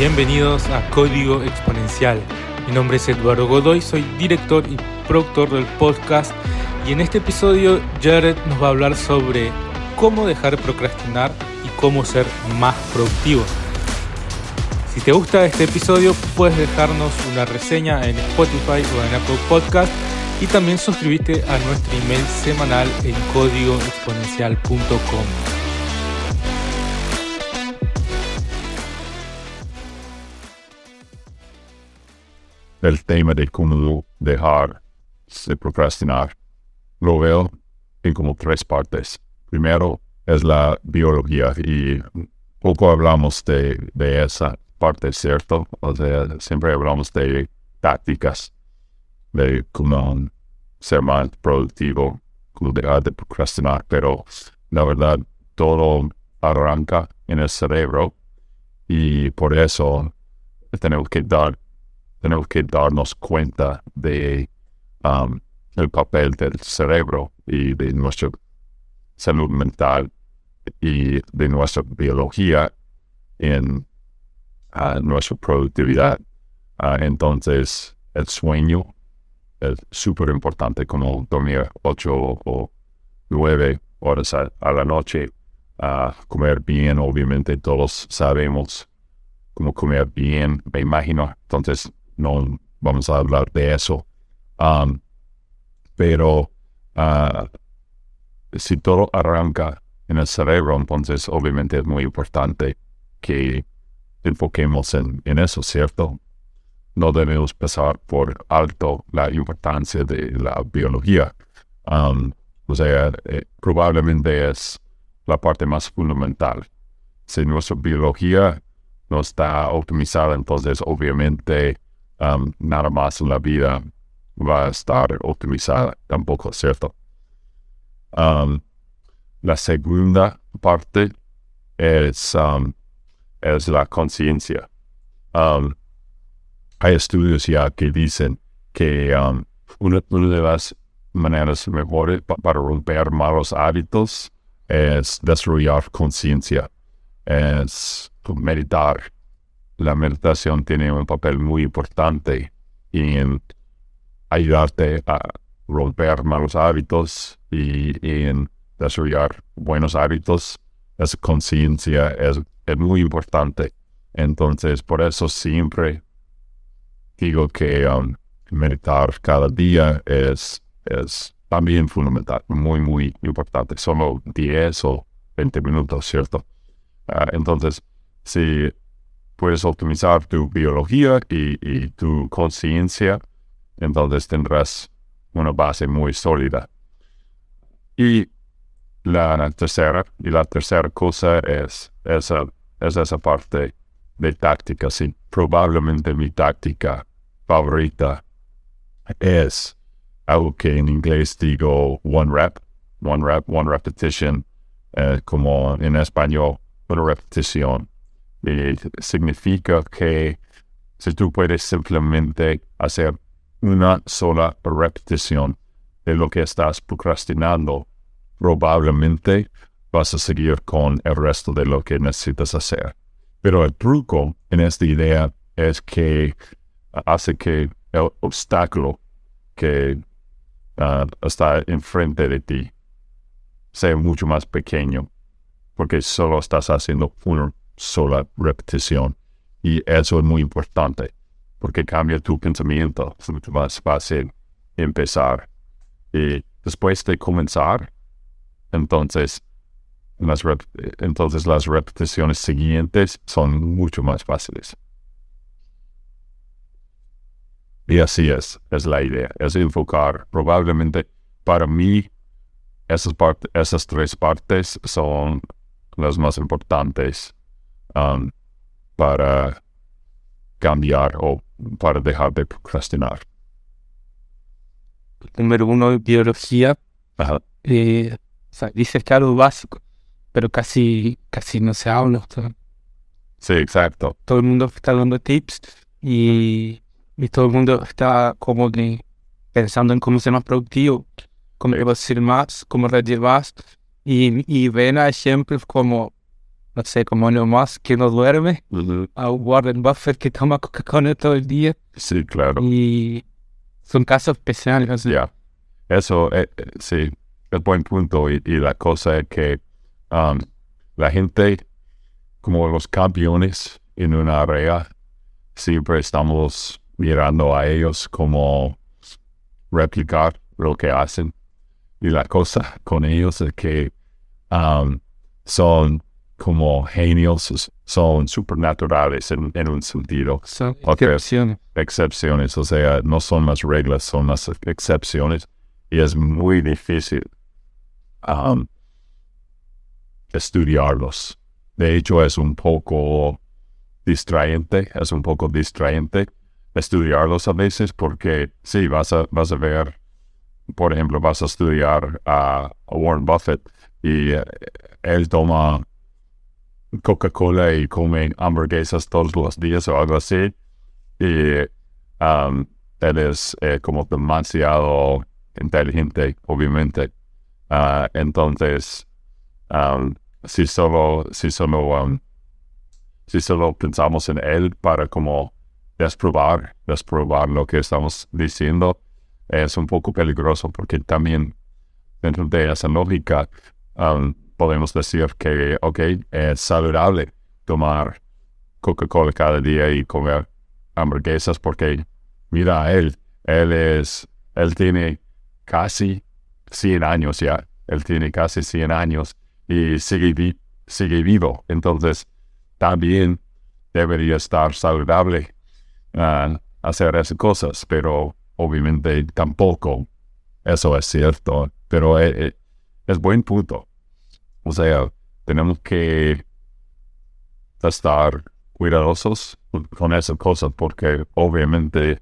Bienvenidos a Código Exponencial. Mi nombre es Eduardo Godoy, soy director y productor del podcast y en este episodio Jared nos va a hablar sobre cómo dejar de procrastinar y cómo ser más productivo. Si te gusta este episodio puedes dejarnos una reseña en Spotify o en Apple Podcast y también suscribirte a nuestro email semanal en códigoexponencial.com. el tema de cómo dejar de procrastinar. Lo veo en como tres partes. Primero es la biología y poco hablamos de, de esa parte, ¿cierto? O sea, siempre hablamos de tácticas, de cómo ser más productivo, cómo dejar de procrastinar, pero la verdad todo arranca en el cerebro y por eso tenemos que dar tenemos que darnos cuenta de um, el papel del cerebro y de nuestra salud mental y de nuestra biología en uh, nuestra productividad. Uh, entonces, el sueño es súper importante, como dormir ocho o nueve horas a, la noche, uh, comer bien, obviamente todos sabemos cómo comer bien, me imagino. Entonces, no vamos a hablar de eso. Um, pero uh, si todo arranca en el cerebro, entonces obviamente es muy importante que enfoquemos en, eso, ¿cierto? No debemos pasar por alto la importancia de la biología. Um, o sea, eh, probablemente es la parte más fundamental. Si nuestra biología no está optimizada, entonces obviamente um, nada más en la vida va a estar optimizada, tampoco es cierto. Um, la segunda parte es, um, es la conciencia. hay estudios ya que dicen que una, de las maneras mejores para romper malos hábitos es desarrollar conciencia, es meditar, la meditación tiene un papel muy importante en ayudarte a romper malos hábitos y, en desarrollar buenos hábitos. Esa conciencia es, muy importante. Entonces, por eso siempre digo que um, meditar cada día es, es también fundamental, muy, muy importante. Solo 10 o 20 minutos, ¿cierto? Ah, entonces, si puedes optimizar tu biología y, tu conciencia, entonces tendrás una base muy sólida. Y la tercera, y la tercera cosa es esa, es esa parte de táctica. Sí, probablemente mi táctica favorita es algo que en inglés digo one rep, one rep, one repetition, eh, como en español, una repetición significa que si tú puedes simplemente hacer una sola repetición de lo que estás procrastinando, probablemente vas a seguir con el resto de lo que necesitas hacer. Pero el truco en esta idea es que hace que el obstáculo que ah, está enfrente de ti sea mucho más pequeño, porque solo estás haciendo uno sola repetición. Y eso es muy importante, porque cambia tu pensamiento. Es mucho más fácil empezar. Y después de comenzar, entonces las, entonces las repeticiones siguientes son mucho más fáciles. Y así es, es la idea, es enfocar. Probablemente para mí esas, esas tres partes son las más importantes Um, para cambiar o para dejar de procrastinar. Número uno, biología. Eh, dices que algo básico, pero casi, casi no se habla. Sí, exacto. Todo el mundo está dando tips y, y todo el mundo está como que pensando en cómo ser más productivo, cómo sí. más, cómo rendir más. Y, y ven a ejemplos como no sé, como Elon Musk que no duerme, a Warren Buffett que toma Coca-Cola todo el día. Sí, claro. Y son casos especiales. Ya. Eso, eh, eh, sí, es buen punto. Y, y la cosa es que um, la gente, como los campeones en una área, siempre estamos mirando a ellos como replicar lo que hacen. Y la cosa con ellos es que um, son como genios, son supernaturales en, en un sentido. Son excepciones. Excepciones, o sea, no son las reglas, son las excepciones. Y es muy difícil um, estudiarlos. De hecho, es un poco distraente, es un poco distraente estudiarlos a veces porque sí, vas a, vas a ver, por ejemplo, vas a estudiar a, a Warren Buffett y eh, él toma Coca-Cola y come hamburguesas todos los días o algo así. Y um, él es eh, como demasiado inteligente, obviamente. Ah, entonces, um, si solo, si solo, um, si solo pensamos en él para como desprobar, desprobar lo que estamos diciendo, es un poco peligroso porque también dentro de esa lógica podemos decir que, ok, es saludable tomar Coca-Cola cada día y comer hamburguesas porque mira él, él es, él tiene casi 100 años ya, él tiene casi 100 años y sigue, vi- sigue vivo, entonces también debería estar saludable ah, hacer esas cosas, pero obviamente tampoco eso es cierto, pero eh, eh, es buen punto. O sea, tenemos que estar cuidadosos con esas cosas porque obviamente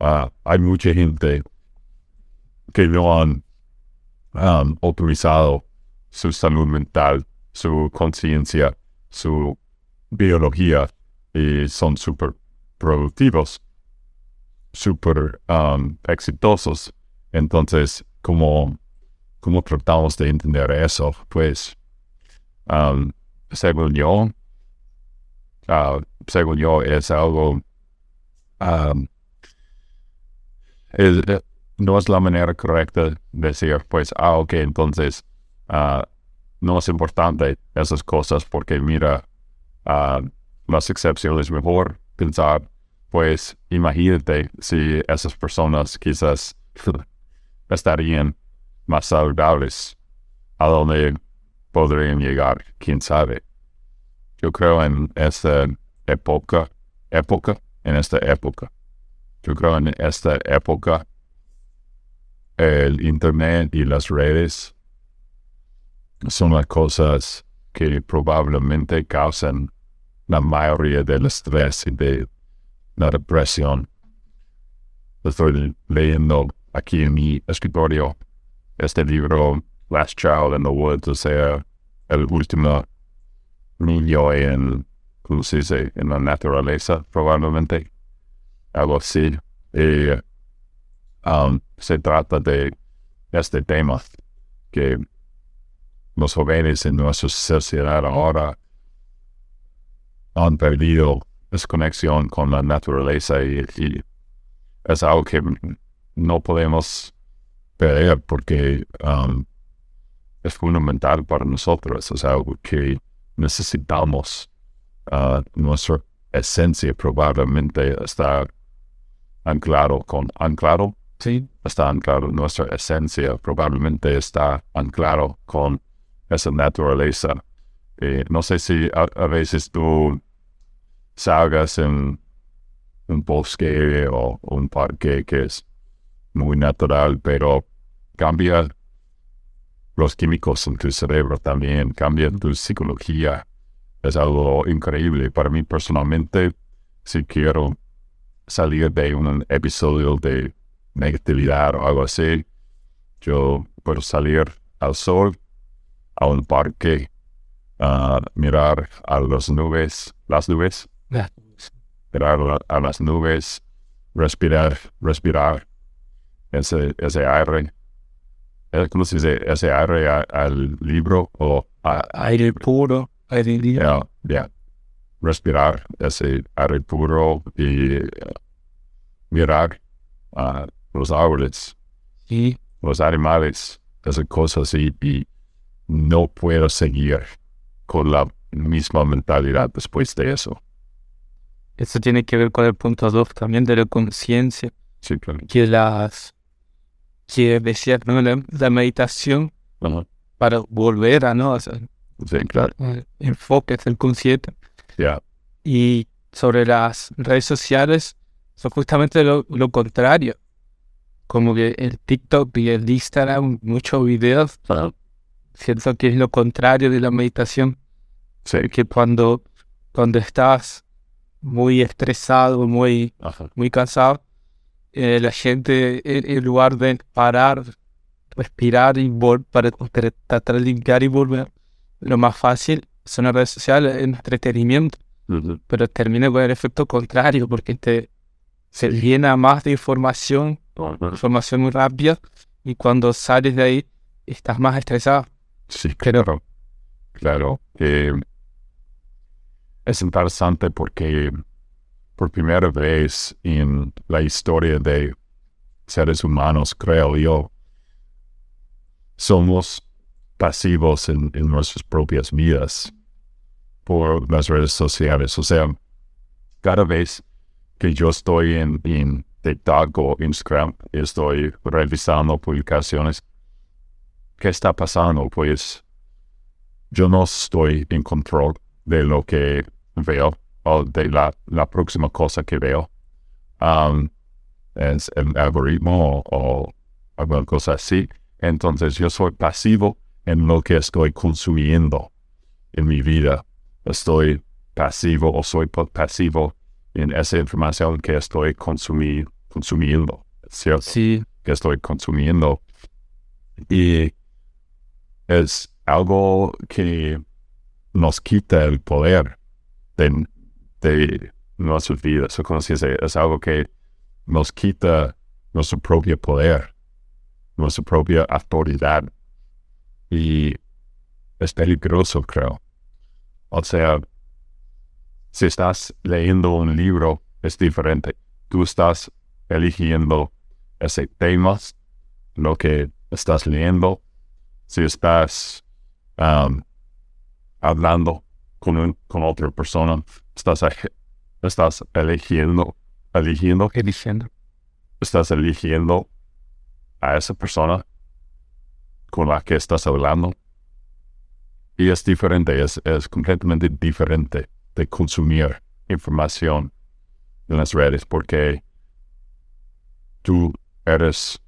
ah, hay mucha gente que no han um, autorizado su salud mental, su conciencia, su biología y son súper productivos, súper um, exitosos. Entonces, como ¿Cómo tratamos de entender eso? Pues, um, según yo, ah, según yo, es algo, um, eh, no es la manera correcta de decir, pues, ah, ok, entonces, ah, no es importante esas cosas porque mira, ah, las excepciones mejor pensar, pues, imagínate si esas personas quizás estarían más saludables, a donde podrían llegar, quién sabe. Yo creo en esta época, época, en esta época. Yo creo en esta época, el Internet y las redes son las cosas que probablemente causan la mayoría del estrés y de la depresión. Estoy leyendo aquí en mi escritorio este libro, Last Child in the Woods, o sea, el último niño en, ¿cómo se dice? En la naturaleza, probablemente. Algo así. Y um, se trata de este tema, que los jóvenes en nuestra sociedad ahora han perdido esa conexión con la naturaleza y, y es algo que no podemos perder porque um, es fundamental para nosotros, es algo que necesitamos. Uh, nuestra esencia probablemente está anclado con anclado, Sí. está anclado nuestra esencia, probablemente está anclado con esa naturaleza. Eh, no sé si a, a veces tú salgas en un bosque o un parque que es muy natural, pero cambia los químicos en tu cerebro también, cambia tu psicología. Es algo increíble. Para mí personalmente, si quiero salir de un episodio de negatividad o algo así, yo puedo salir al sol, a un parque, a mirar a las nubes, las nubes, mirar a las nubes, respirar, respirar ese, ese aire, ¿cómo se dice? Ese aire a- al libro o a- Aire puro. aire libre. Respirar ese aire puro y mirar a los árboles, Sí, los animales, esas cosas y, y no puedo seguir con la misma mentalidad después de eso. eso tiene que ver con el punto 2 también de la conciencia, Simplemente. que las que decía ¿no? la, la meditación Ajá. para volver a no o sea, Sí, claro. consciente Ya, y sobre las redes sociales son justamente lo, lo contrario como que el TikTok y el Instagram muchos videos siento que es lo contrario de la meditación sí. que cuando cuando estás muy estresado muy Ajá. muy cansado, eh, la gente, en, en lugar de parar, respirar y volver para tra- tratar de limpiar y volver, lo más fácil son las redes sociales, el entretenimiento, Ujú. pero termina con el efecto contrario, porque te se llena más de información, Ajá. información muy rápida, y cuando sales de ahí estás más estresado. Sí, claro. Claro. Eh, es interesante porque por primera vez en la historia de seres humanos, creo yo, somos pasivos en, nuestras propias vidas por las redes sociales. O sea, cada vez que yo estoy en, en TikTok o Instagram, estoy revisando publicaciones, ¿qué está pasando? Pues yo no estoy en control de lo que veo o de la, la próxima cosa que veo. Um, es el algoritmo o, o alguna cosa así. Entonces yo soy pasivo en lo que estoy consumiendo en mi vida. Estoy pasivo o soy pa- pasivo en esa información que estoy consumi- consumiendo. ¿Cierto? Sí, que estoy consumiendo. Y es algo que nos quita el poder de, de nuestras vidas. Como es algo que nos quita nuestro propio poder, nuestra propia autoridad. Y es peligroso, creo. O sea, si estás leyendo un libro, es diferente. Tú estás eligiendo ese tema, lo que estás leyendo. Si estás um, hablando con, un- con otra persona, estás, estás eligiendo, eligiendo, eligiendo. estás eligiendo a esa persona con la que estás hablando. Y es diferente, es, es completamente diferente de consumir información en las redes porque tú eres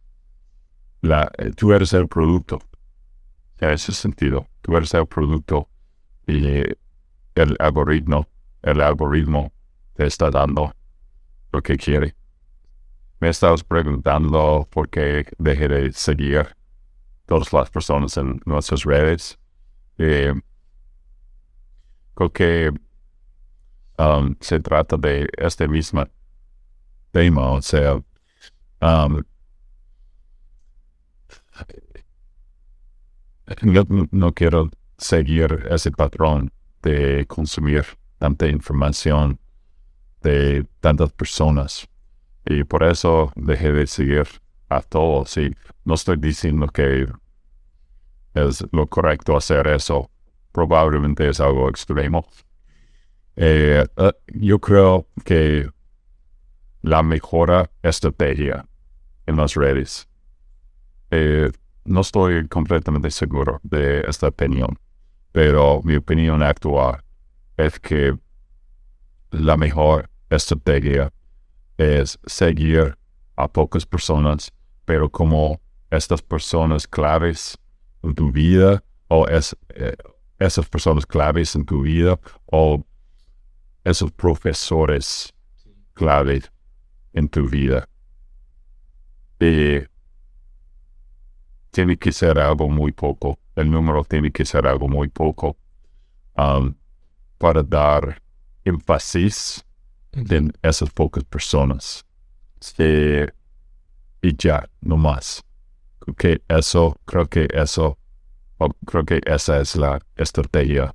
la, tú eres el producto. En ese sentido, tú eres el producto y el algoritmo, el algoritmo te está dando lo que quiere. Me estabas preguntando por qué dejé de seguir todas las personas en nuestras redes. Eh, creo que um, se trata de este mismo tema, o sea, um, no quiero seguir ese patrón de consumir tanta información de tantas personas. Y por eso dejé de seguir a todos. Y no estoy diciendo que es lo correcto hacer eso. Probablemente es algo extremo. Eh, eh, yo creo que la mejor estrategia en las redes, eh, no estoy completamente seguro de esta opinión, pero mi opinión actual es que la mejor estrategia es seguir a pocas personas, pero como estas personas claves en tu vida o es, eh, esas personas claves en tu vida o esos profesores claves en tu vida. Y tiene que ser algo muy poco. El número tiene que ser algo muy poco um, para dar énfasis en esas pocas personas. Eh, y ya, no más. Creo que eso, creo que eso, creo que esa es la estrategia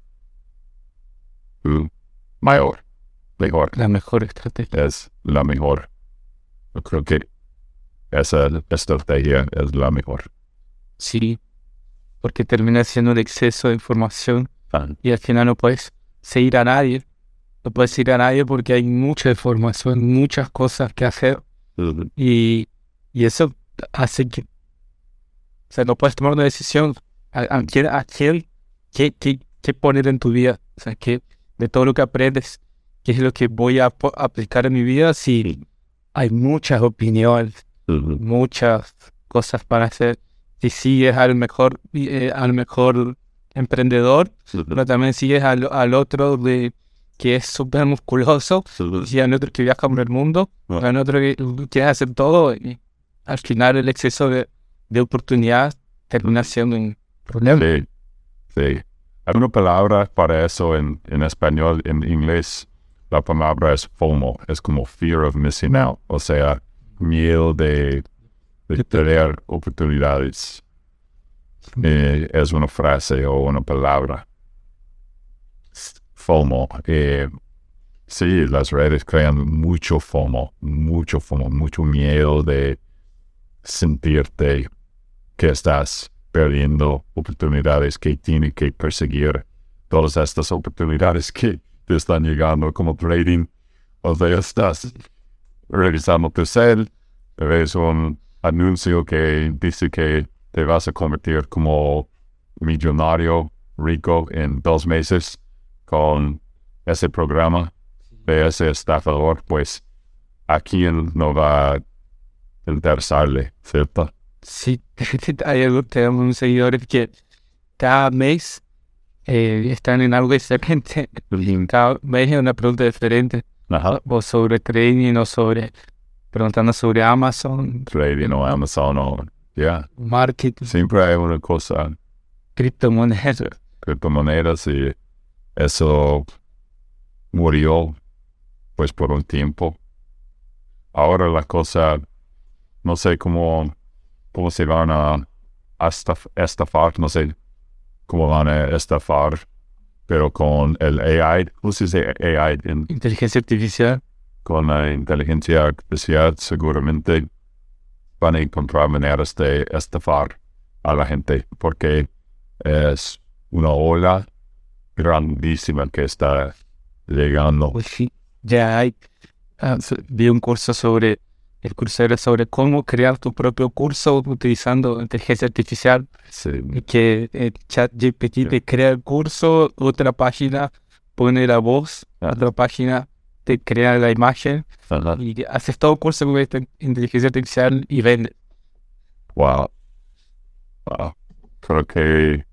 mm, mayor, mejor. La mejor estrategia. Es la mejor. Yo creo que esa estrategia es la mejor. Sí, porque termina siendo un exceso de información Ah, y al final no puedes seguir a nadie. No puedes seguir a nadie porque hay mucha información, muchas cosas que hacer. Y, y eso hace que, o sea, no puedes tomar una decisión. A, a quién, a quién, qué, qué, qué poner en tu vida, o sea, que de todo lo que aprendes, qué es lo que voy a aplicar en mi vida si hay muchas opiniones, muchas cosas para hacer. Si sigues al mejor, eh, al mejor emprendedor, pero también sigues al, al otro de que es súper musculoso, mm, y al otro que viaja por el mundo, Ah. al otro que quiere hacer todo, y al final el exceso de, de oportunidad termina siendo un problema. Sí, sí. Hay una palabra para eso en, en español, en inglés. La palabra es FOMO, es como fear of missing out, o sea, miedo de, de perder oportunidades. Eh, es una frase o una palabra. FOMO. eh, sí, las redes crean mucho FOMO, mucho FOMO, mucho miedo de sentirte que estás perdiendo oportunidades que tienes que perseguir. Todas estas oportunidades que te están llegando como trading. O sea, estás revisando tu cel, ves un anuncio que dice que te vas a convertir como millonario rico en dos meses con ese programa de ese estafador, pues a quién no va a interesarle, ¿cierto? Sí, hay algo, tenemos un seguidores que cada mes eh, están en algo diferente. Cada mes es una pregunta diferente. Ajá. O sobre trading o sobre preguntando sobre Amazon, Trading o Amazon o ya. marketing, Siempre hay una cosa, criptomonedas. criptomonedas y eso murió pues por un tiempo. Ahora la cosa, no sé cómo, cómo se van a estaf- estafar, no sé cómo van a estafar, pero con el AI, ¿cómo se dice AI? En- Inteligencia artificial. con la inteligencia artificial seguramente van a encontrar maneras de estafar a la gente porque es una ola grandísima que está llegando. Pues sí, ya hay. ah, vi un curso sobre. El curso era sobre cómo crear tu propio curso utilizando inteligencia artificial. Sí, que el chat GPT te crea el curso, otra página pone la voz, Ah. otra página te crea la imagen ajá. y haces todo el curso con esta inteligencia artificial y vende. Wow. Wow. Creo que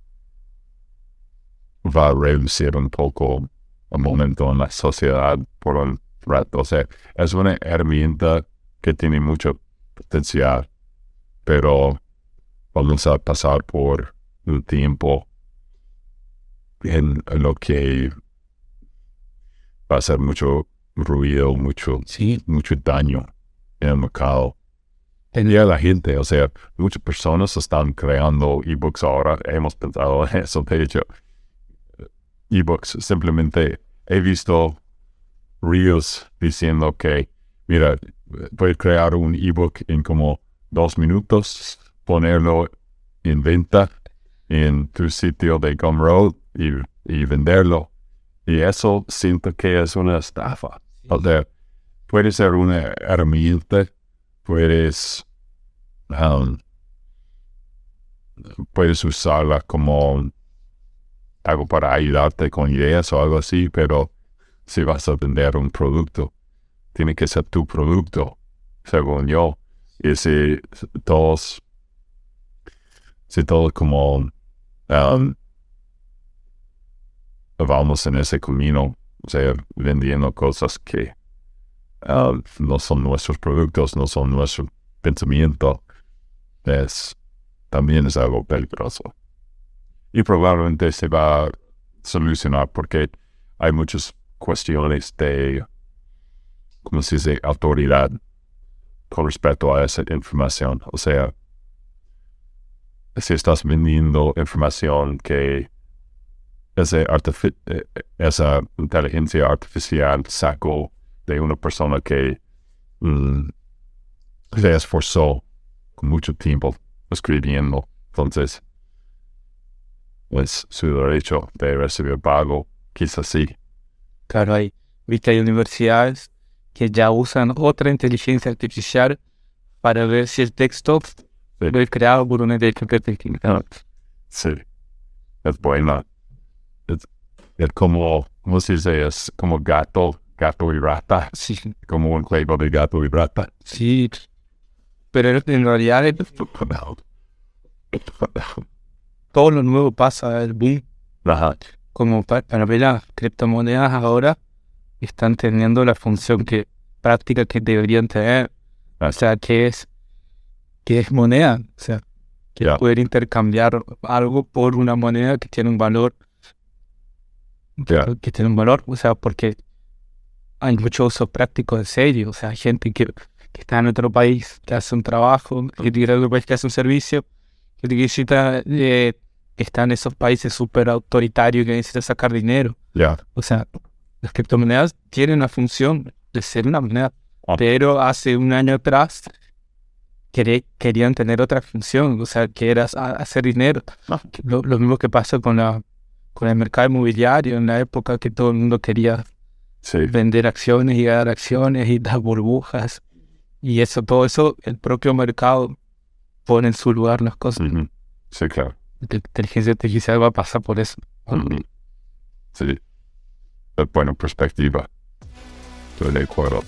va a reducir un poco el momento en la sociedad por un rato. O sea, es una herramienta que tiene mucho potencial, pero vamos a pasar por un tiempo en lo que va a hacer mucho ruido, mucho, Sí, mucho daño en el mercado. Y a la gente, o sea, muchas personas están creando ebooks ahora. Hemos pensado en eso, de hecho. Ebooks, simplemente he visto reels diciendo que, mira, puedes crear un ebook en como dos minutos, ponerlo en venta en tu sitio de Gumroad y, y venderlo. Y eso siento que es una estafa. O sea, puede ser una herramienta, puedes, um, puedes usarla como algo para ayudarte con ideas o algo así, pero si vas a vender un producto, tiene que ser tu producto, según yo. Y si todos, si todos como um, vamos en ese camino, o sea, vendiendo cosas que ah, no son nuestros productos, no son nuestro pensamiento, es, también es algo peligroso. Y probablemente se va a solucionar porque hay muchas cuestiones de, ¿cómo se dice?, autoridad con respecto a esa información. O sea, si estás vendiendo información que artifi- eh, esa inteligencia artificial sacó de una persona que mm, se esforzó con mucho tiempo escribiendo. Entonces, es su derecho de recibir pago, quizás sí. Claro, hay, viste, hay universidades que ya usan otra inteligencia artificial para ver si el texto fue creado por una inteligencia artificial. Sí, es buena. Es, es como, ¿cómo se dice? Es como gato, gato y rata, Sí, como un juego de gato y rata. sí. Pero en realidad eh, todo lo nuevo pasa, el boom, Ajá, como pa- para ver las criptomonedas ahora están teniendo la función que práctica que deberían tener. O sea, que es, que es moneda. O sea, que Ya. poder intercambiar algo por una moneda que tiene un valor. Que tiene un valor. O sea, porque hay mucho uso práctico en serio. O sea, hay gente que, que está en otro país, que hace un trabajo, que tiene otro país que hace un servicio, que necesita, eh, que está en esos países súper autoritarios que necesita sacar dinero. ya, O sea, las criptomonedas tienen la función de ser una moneda, Ah. pero hace un año atrás querí- querían tener otra función, o sea, que era hacer dinero. Ah. Lo, lo mismo que pasa con, la, con el mercado inmobiliario en la época que todo el mundo quería sí, vender acciones y ganar acciones y dar burbujas. Y eso, todo eso, el propio mercado pone en su lugar las cosas. sí, claro. La inteligencia artificial va a pasar por eso. Sí, buena perspectiva. Estoy de acuerdo.